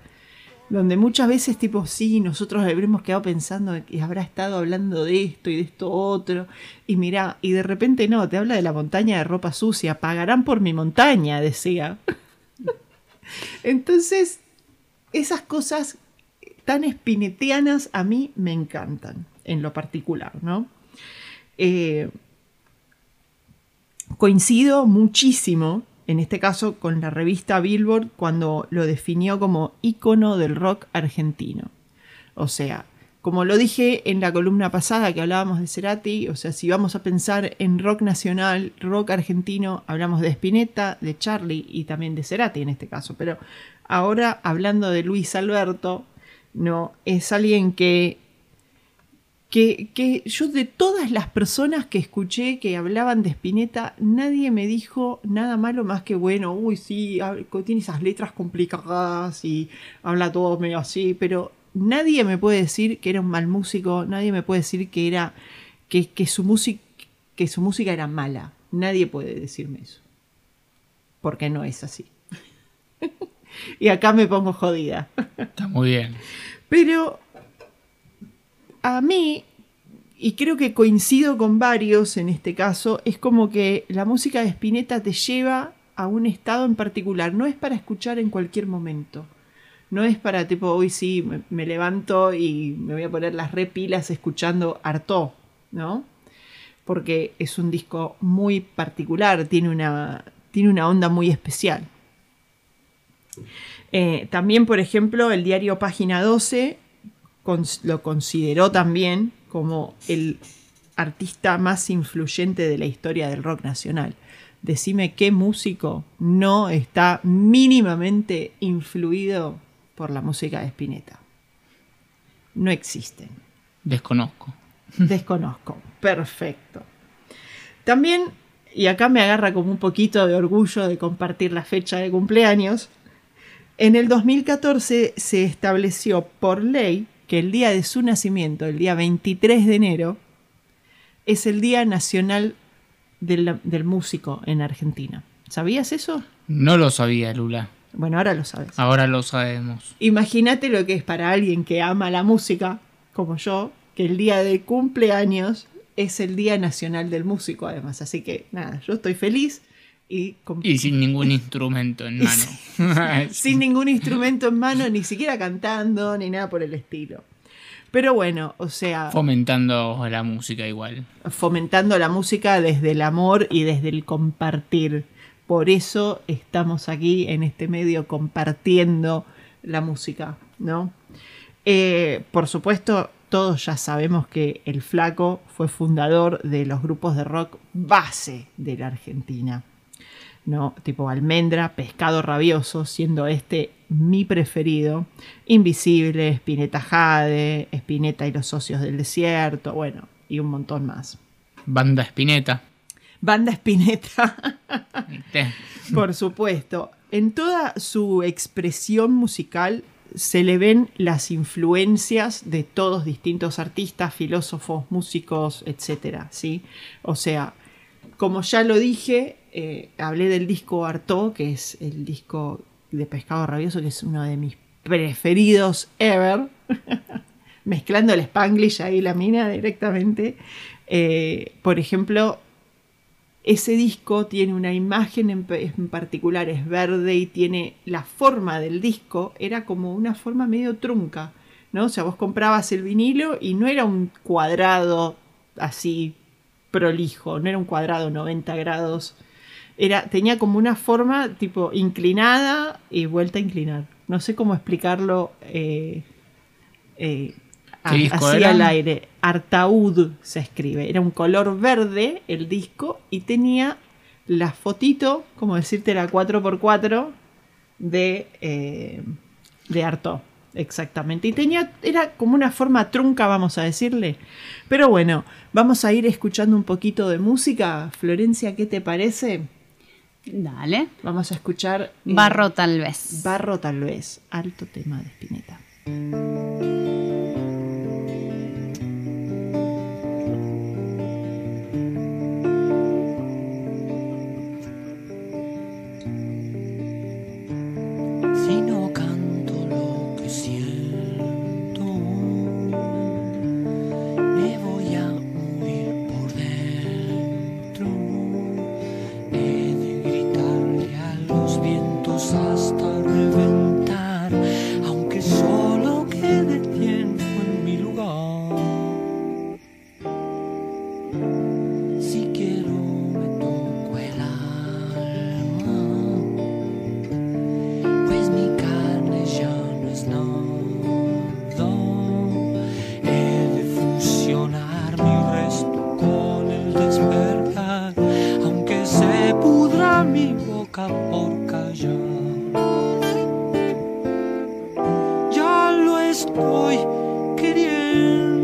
donde muchas veces, tipo, sí, nosotros habremos quedado pensando que habrá estado hablando de esto y de esto otro, y mirá, y de repente no, te habla de la montaña de ropa sucia, pagarán por mi montaña, decía. Entonces, esas cosas tan espinetianas a mí me encantan, en lo particular, ¿no? Eh, coincido muchísimo, en este caso, con la revista Billboard cuando lo definió como ícono del rock argentino. O sea, como lo dije en la columna pasada que hablábamos de Cerati, o sea, si vamos a pensar en rock nacional, rock argentino, hablamos de Spinetta, de Charlie y también de Cerati en este caso. Pero ahora hablando de Luis Alberto, no, es alguien que que, que yo de todas las personas que escuché que hablaban de Spinetta, nadie me dijo nada malo más que bueno, uy, sí, tiene esas letras complicadas y habla todo medio así, pero nadie me puede decir que era un mal músico, nadie me puede decir que era que, que su música que su música era mala. Nadie puede decirme eso. Porque no es así. y acá me pongo jodida. Está muy bien. Pero a mí, y creo que coincido con varios en este caso, es como que la música de Spinetta te lleva a un estado en particular. No es para escuchar en cualquier momento. No es para tipo, hoy sí, me, levanto y me voy a poner las repilas escuchando Artaud, ¿no? Porque es un disco muy particular, tiene una, tiene una onda muy especial. Eh, también, por ejemplo, el diario Página 12 cons- lo consideró también como el artista más influyente de la historia del rock nacional. Decime qué músico no está mínimamente influido por la música de Spinetta. No existen. Desconozco. Desconozco. Perfecto. También, y acá me agarra como un poquito de orgullo de compartir la fecha de cumpleaños, en el 2014 se estableció por ley que el día de su nacimiento, el día 23 de enero, es el Día Nacional del, del Músico en Argentina. ¿Sabías eso? No lo sabía, Lula. Bueno, ahora lo sabes. Ahora lo sabemos. Imagínate lo que es para alguien que ama la música, como yo, que el día de cumpleaños es el Día Nacional del Músico, además. Así que nada, yo estoy feliz y, Y sin ningún instrumento en mano. sin ningún instrumento en mano, ni siquiera cantando, ni nada por el estilo. Pero bueno, o sea, Fomentando la música igual. fomentando la música desde el amor y desde el compartir. Por eso estamos aquí en este medio compartiendo la música, ¿no? Eh, por supuesto, todos ya sabemos que el flaco fue fundador de los grupos de rock base de la Argentina. ¿no? Tipo Almendra, Pescado Rabioso, siendo este mi preferido. Invisible, Spinetta Jade, Spinetta y los Socios del Desierto, bueno, y un montón más. Banda Espineta. Banda Spinetta, ¿viste? por supuesto. En toda su expresión musical se le ven las influencias de todos distintos artistas, filósofos, músicos, etcétera, ¿sí? O sea, como ya lo dije, eh, hablé del disco Artaud, que es el disco de Pescado Rabioso, que es uno de mis preferidos ever. Mezclando el Spanglish ahí la mina directamente. Eh, por ejemplo, ese disco tiene una imagen en, en particular, es verde y tiene la forma del disco, era como una forma medio trunca, ¿no? O sea, vos comprabas el vinilo y no era un cuadrado así prolijo, no era un cuadrado 90 grados, era, tenía como una forma tipo inclinada y vuelta a inclinar. No sé cómo explicarlo eh, eh, ¿Qué disco así era? al aire. Artaud se escribe. Era un color verde el disco y tenía la fotito, como decirte, la 4x4 de, eh, de Artaud. Exactamente. Y tenía, era como una forma trunca, vamos a decirle. Pero bueno, vamos a ir escuchando un poquito de música. Florencia, ¿qué te parece? Dale. Vamos a escuchar. eh, Barro tal vez. Barro tal vez. Alto tema de Spinetta. Estoy queriendo.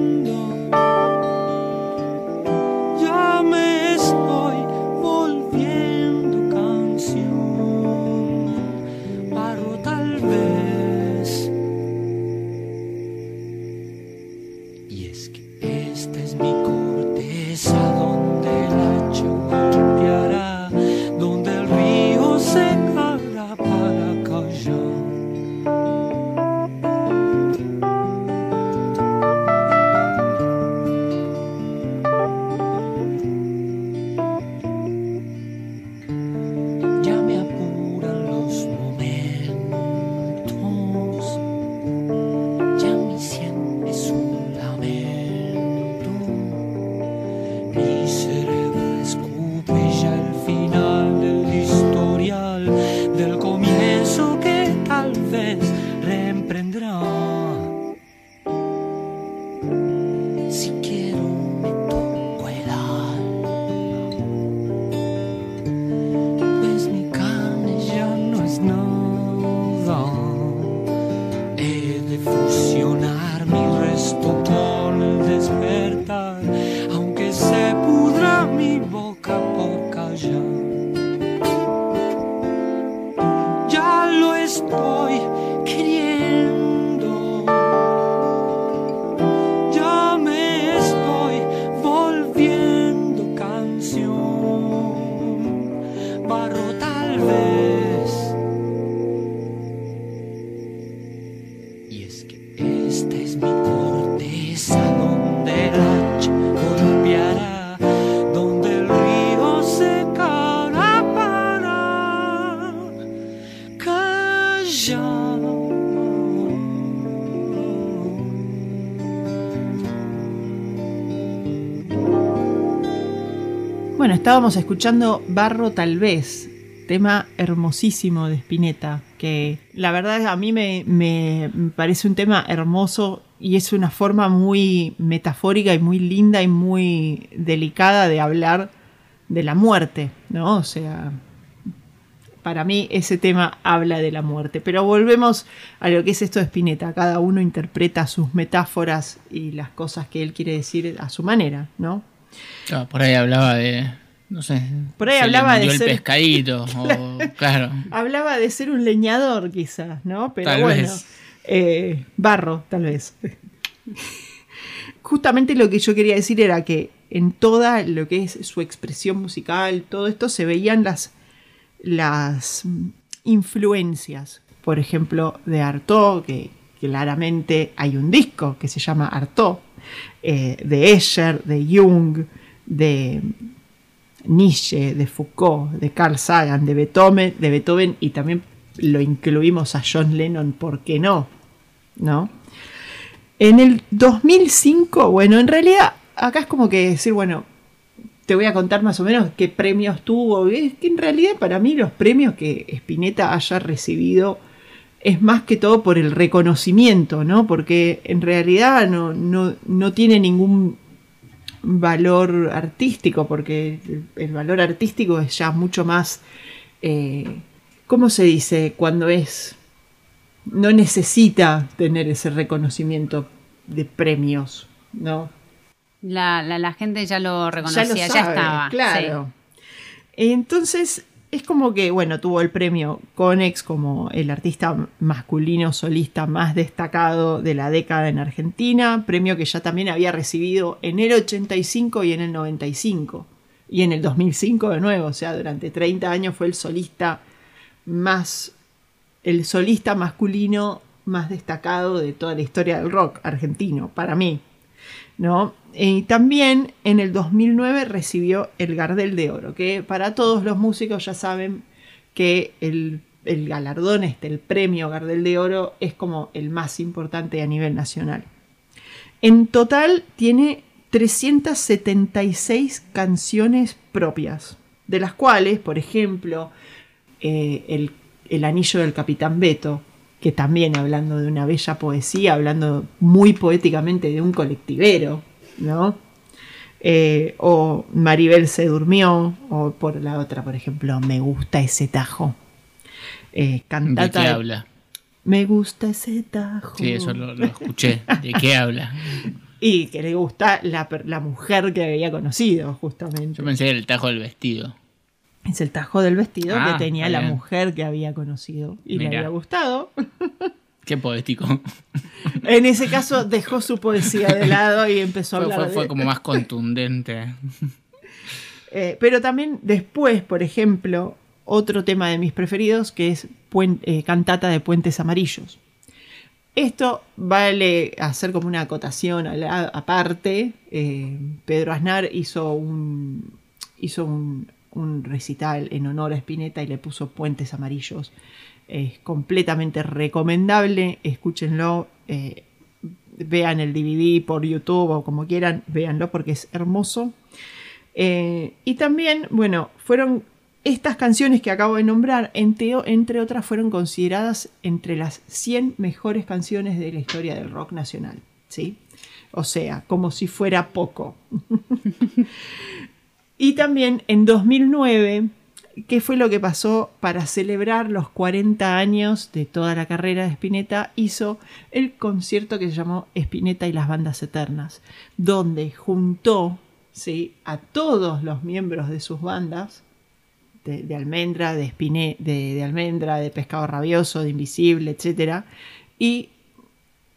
Bueno, estábamos escuchando Barro Tal vez, tema hermosísimo de Spinetta, que la verdad a mí me, me parece un tema hermoso y es una forma muy metafórica y muy linda y muy delicada de hablar de la muerte, ¿no? O sea, para mí ese tema habla de la muerte. Pero volvemos a lo que es esto de Spinetta. Cada uno interpreta sus metáforas y las cosas que él quiere decir a su manera, ¿no? Ah, por ahí hablaba de. No sé. Por ahí se le hablaba de murió el ser- pescadito. o, claro. Hablaba de ser un leñador, quizás, ¿no? Pero Tal bueno, vez. eh, barro, tal vez. Justamente lo que yo quería decir era que en toda lo que es su expresión musical, todo esto se veían las, las influencias. Por ejemplo, de Artaud, que claramente hay un disco que se llama Artaud, eh, de Escher, de Jung, de Nietzsche, de Foucault, de Carl Sagan, de Beethoven, de Beethoven y también lo incluimos a John Lennon, ¿por qué no? ¿No? En el 2005, bueno, en realidad acá es como que decir, bueno, te voy a contar más o menos qué premios tuvo. Es que en realidad para mí los premios que Spinetta haya recibido es más que todo por el reconocimiento, ¿no? Porque en realidad no, no, no tiene ningún valor artístico, porque el, valor artístico es ya mucho más, eh, ¿cómo se dice? Cuando es, no necesita tener ese reconocimiento de premios, ¿no? La, la, la gente ya lo Ya reconocía, ya, estaba. Claro. Entonces, es como que, bueno, tuvo el premio Conex como el artista masculino solista más destacado de la década en Argentina, premio que ya también había recibido en el 85 y en el 95, y en el 2005 de nuevo, o sea, durante 30 años fue el solista más, el solista masculino más destacado de toda la historia del rock argentino, para mí. ¿No? Y también en el 2009 recibió el Gardel de Oro, que para todos los músicos ya saben que el, el galardón, este, el premio Gardel de Oro, es como el más importante a nivel nacional. En total tiene 376 canciones propias, de las cuales, por ejemplo, eh, el, el Anillo del Capitán Beto, que también hablando de una bella poesía, hablando muy poéticamente de un colectivero, ¿no? Eh, o Maribel se durmió, o por la otra, por ejemplo, Me gusta ese tajo. Eh, ¿De qué habla? Me gusta ese tajo. Sí, eso lo, lo escuché. ¿De qué habla? Y que le gusta la, mujer que había conocido, justamente. Yo pensé era el tajo del vestido. Es el tajo del vestido Ah, que tenía está la bien. mujer que había conocido y le había gustado. Qué poético. En ese caso dejó su poesía de lado y empezó a hablar fue- fue de- como más contundente. Eh, pero también después, por ejemplo, otro tema de mis preferidos que es Puen- eh, Cantata de Puentes Amarillos. Esto vale hacer como una acotación aparte. Eh, Pedro Aznar hizo un, hizo un, un recital en honor a Spinetta y le puso Puentes Amarillos. Es completamente recomendable, escúchenlo, eh, vean el DVD por YouTube o como quieran, véanlo porque es hermoso. Eh, y también, bueno, fueron estas canciones que acabo de nombrar, entre, entre otras, fueron consideradas entre las 100 mejores canciones de la historia del rock nacional. ¿sí? O sea, como si fuera poco. y también en 2009, ¿qué fue lo que pasó para celebrar los 40 años de toda la carrera de Spinetta? Hizo el concierto que se llamó Spinetta y las bandas eternas, donde juntó ¿sí? a todos los miembros de sus bandas, de, Almendra, de, Spine- de, de Almendra, de Pescado Rabioso, de Invisible, etc. Y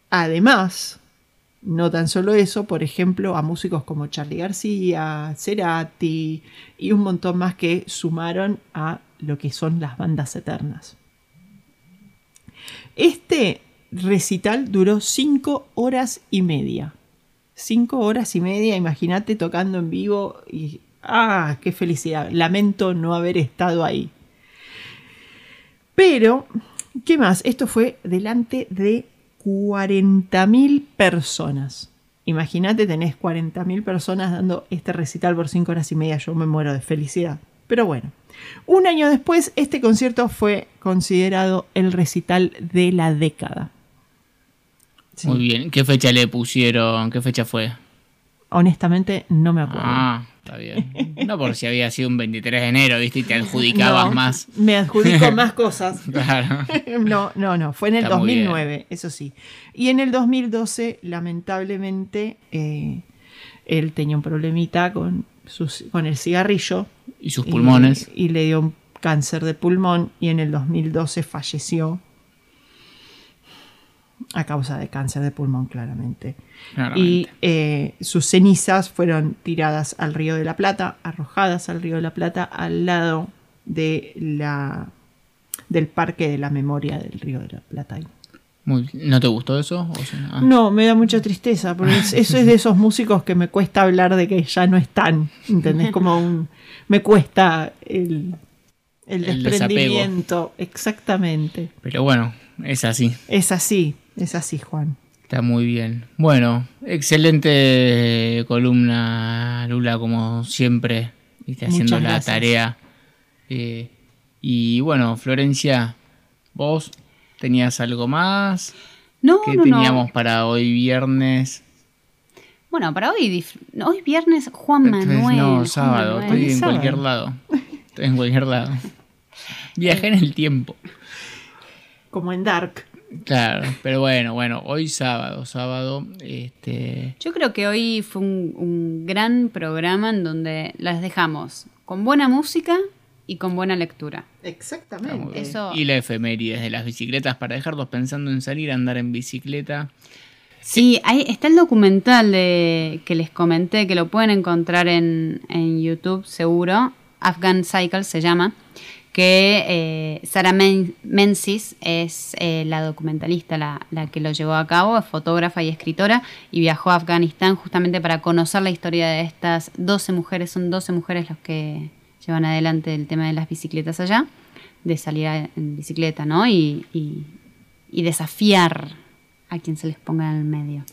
además, no tan solo eso, por ejemplo, a músicos como Charlie García, Cerati y un montón más que sumaron a lo que son las bandas eternas. Este recital duró cinco horas y media. Cinco horas y media, imagínate tocando en vivo y... ¡Ah, qué felicidad! Lamento no haber estado ahí. Pero, ¿qué más? Esto fue delante de 40.000 personas. Imagínate, tenés 40.000 personas dando este recital por 5 horas y media. Yo me muero de felicidad. Pero bueno, un año después, este concierto fue considerado el recital de la década. Sí. Muy bien. ¿Qué fecha le pusieron? ¿Qué fecha fue? Honestamente, no me acuerdo. Ah, está bien. No por si había sido un 23 de enero, ¿viste? Y te adjudicabas No, más. Me adjudico más cosas. Claro. No, no, no, fue en el Está muy 2009, eso sí. Y en el 2012, lamentablemente, eh, él tenía un problemita con, sus, con el cigarrillo. Y sus pulmones. Y, le dio un cáncer de pulmón y en el 2012 falleció a causa de cáncer de pulmón, claramente. Claramente. Y eh, sus cenizas fueron tiradas al río de la Plata, arrojadas al río de la Plata, al lado de la, del Parque de la Memoria del río de la Plata. Muy. ¿No te gustó eso? O sea, ah. No, me da mucha tristeza, porque es- eso es de esos músicos que me cuesta hablar de que ya no están, ¿entendés? Como un... me cuesta el, el El desprendimiento, exactamente. Pero bueno, es así. Es así, es así, Juan. Está muy bien. Bueno, excelente columna, Lula, como siempre. Viste, haciendo Muchas la gracias. tarea. Eh, y bueno, Florencia, vos tenías algo más No, que no, no. teníamos para hoy viernes. Bueno, para hoy, hoy viernes Juan Manuel. no, sábado. Manuel. Estoy en Sábado. cualquier lado. Estoy en cualquier lado. Viajé en el tiempo. Como en Dark. Claro, pero bueno, bueno, hoy sábado, sábado, este, Yo creo que hoy fue un, un gran programa en donde las dejamos con buena música y con buena lectura. Exactamente. Eso, y la efemérides de las bicicletas para dejarlos pensando en salir a andar en bicicleta. Sí, ahí está el documental de que les comenté, que lo pueden encontrar en, en YouTube seguro. Afghan Cycle se llama. Que eh, Sara Men- Menzies es eh, la documentalista, la, la que lo llevó a cabo, es fotógrafa y escritora, y viajó a Afganistán justamente para conocer la historia de estas 12 mujeres. Son 12 mujeres los que llevan adelante el tema de las bicicletas allá, de salir a- en bicicleta, ¿no? Y, y- y desafiar a quien se les ponga en el medio.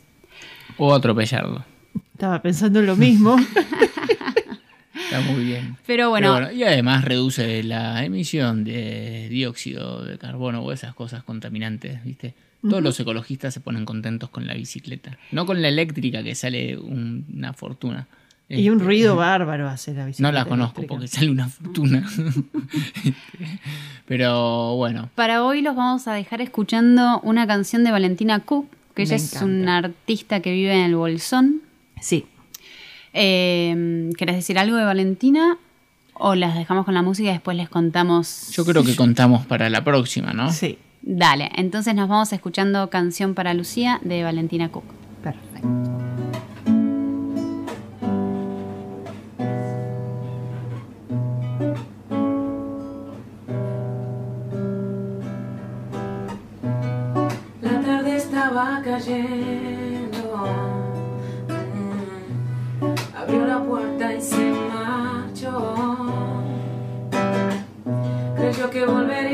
O atropellarlo. Estaba pensando en lo mismo. Está muy bien. Pero bueno, y además reduce la emisión de dióxido de carbono o esas cosas contaminantes, ¿viste? Todos los ecologistas se ponen contentos con la bicicleta. No con la eléctrica que sale un- una fortuna. y un Este, ruido bárbaro hace la bicicleta. No la conozco eléctrica. porque sale una fortuna. Pero bueno, para hoy los vamos a dejar escuchando una canción de Valentina Cook, que ella Me es encanta. una artista que vive en el Bolsón. Sí. Eh, ¿Querés decir algo de Valentina? O las dejamos con la música y después les contamos. yo creo que contamos para la próxima, ¿no? Sí. Dale, entonces nos vamos escuchando Canción para Lucía de Valentina Cook. Perfecto. La tarde estaba cayendo. Abrió la puerta y se marchó. Creyó que volvería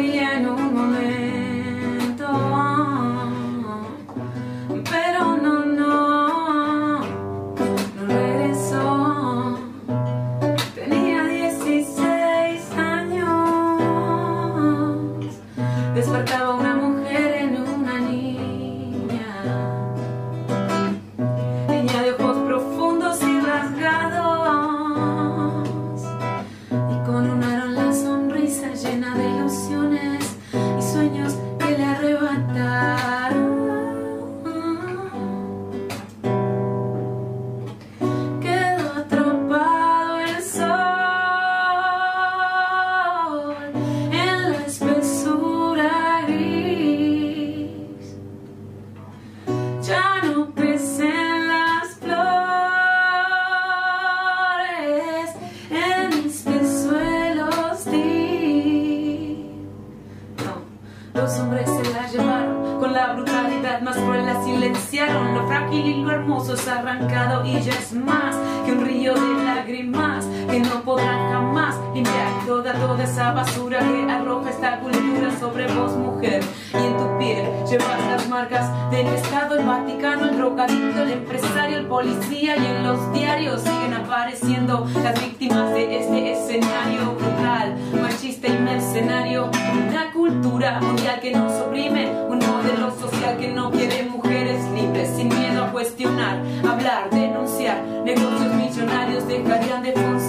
los hombres se la llevaron, con la brutalidad más cruel la silenciaron, lo frágil y lo hermoso es arrancado y ya es más que un río de lágrimas que no podrán jamás limpiar toda, toda esa basura que arroja esta cultura sobre vos mujer. Y en tu piel llevas las marcas del Estado, el Vaticano, el drogadicto, el empresario, el policía. Y en los diarios siguen apareciendo las víctimas de este escenario brutal, machista y mercenario. Brutal cultura mundial que nos oprime, un modelo social que no quiere mujeres libres, sin miedo a cuestionar, hablar, denunciar, negocios millonarios dejarían de funcionar.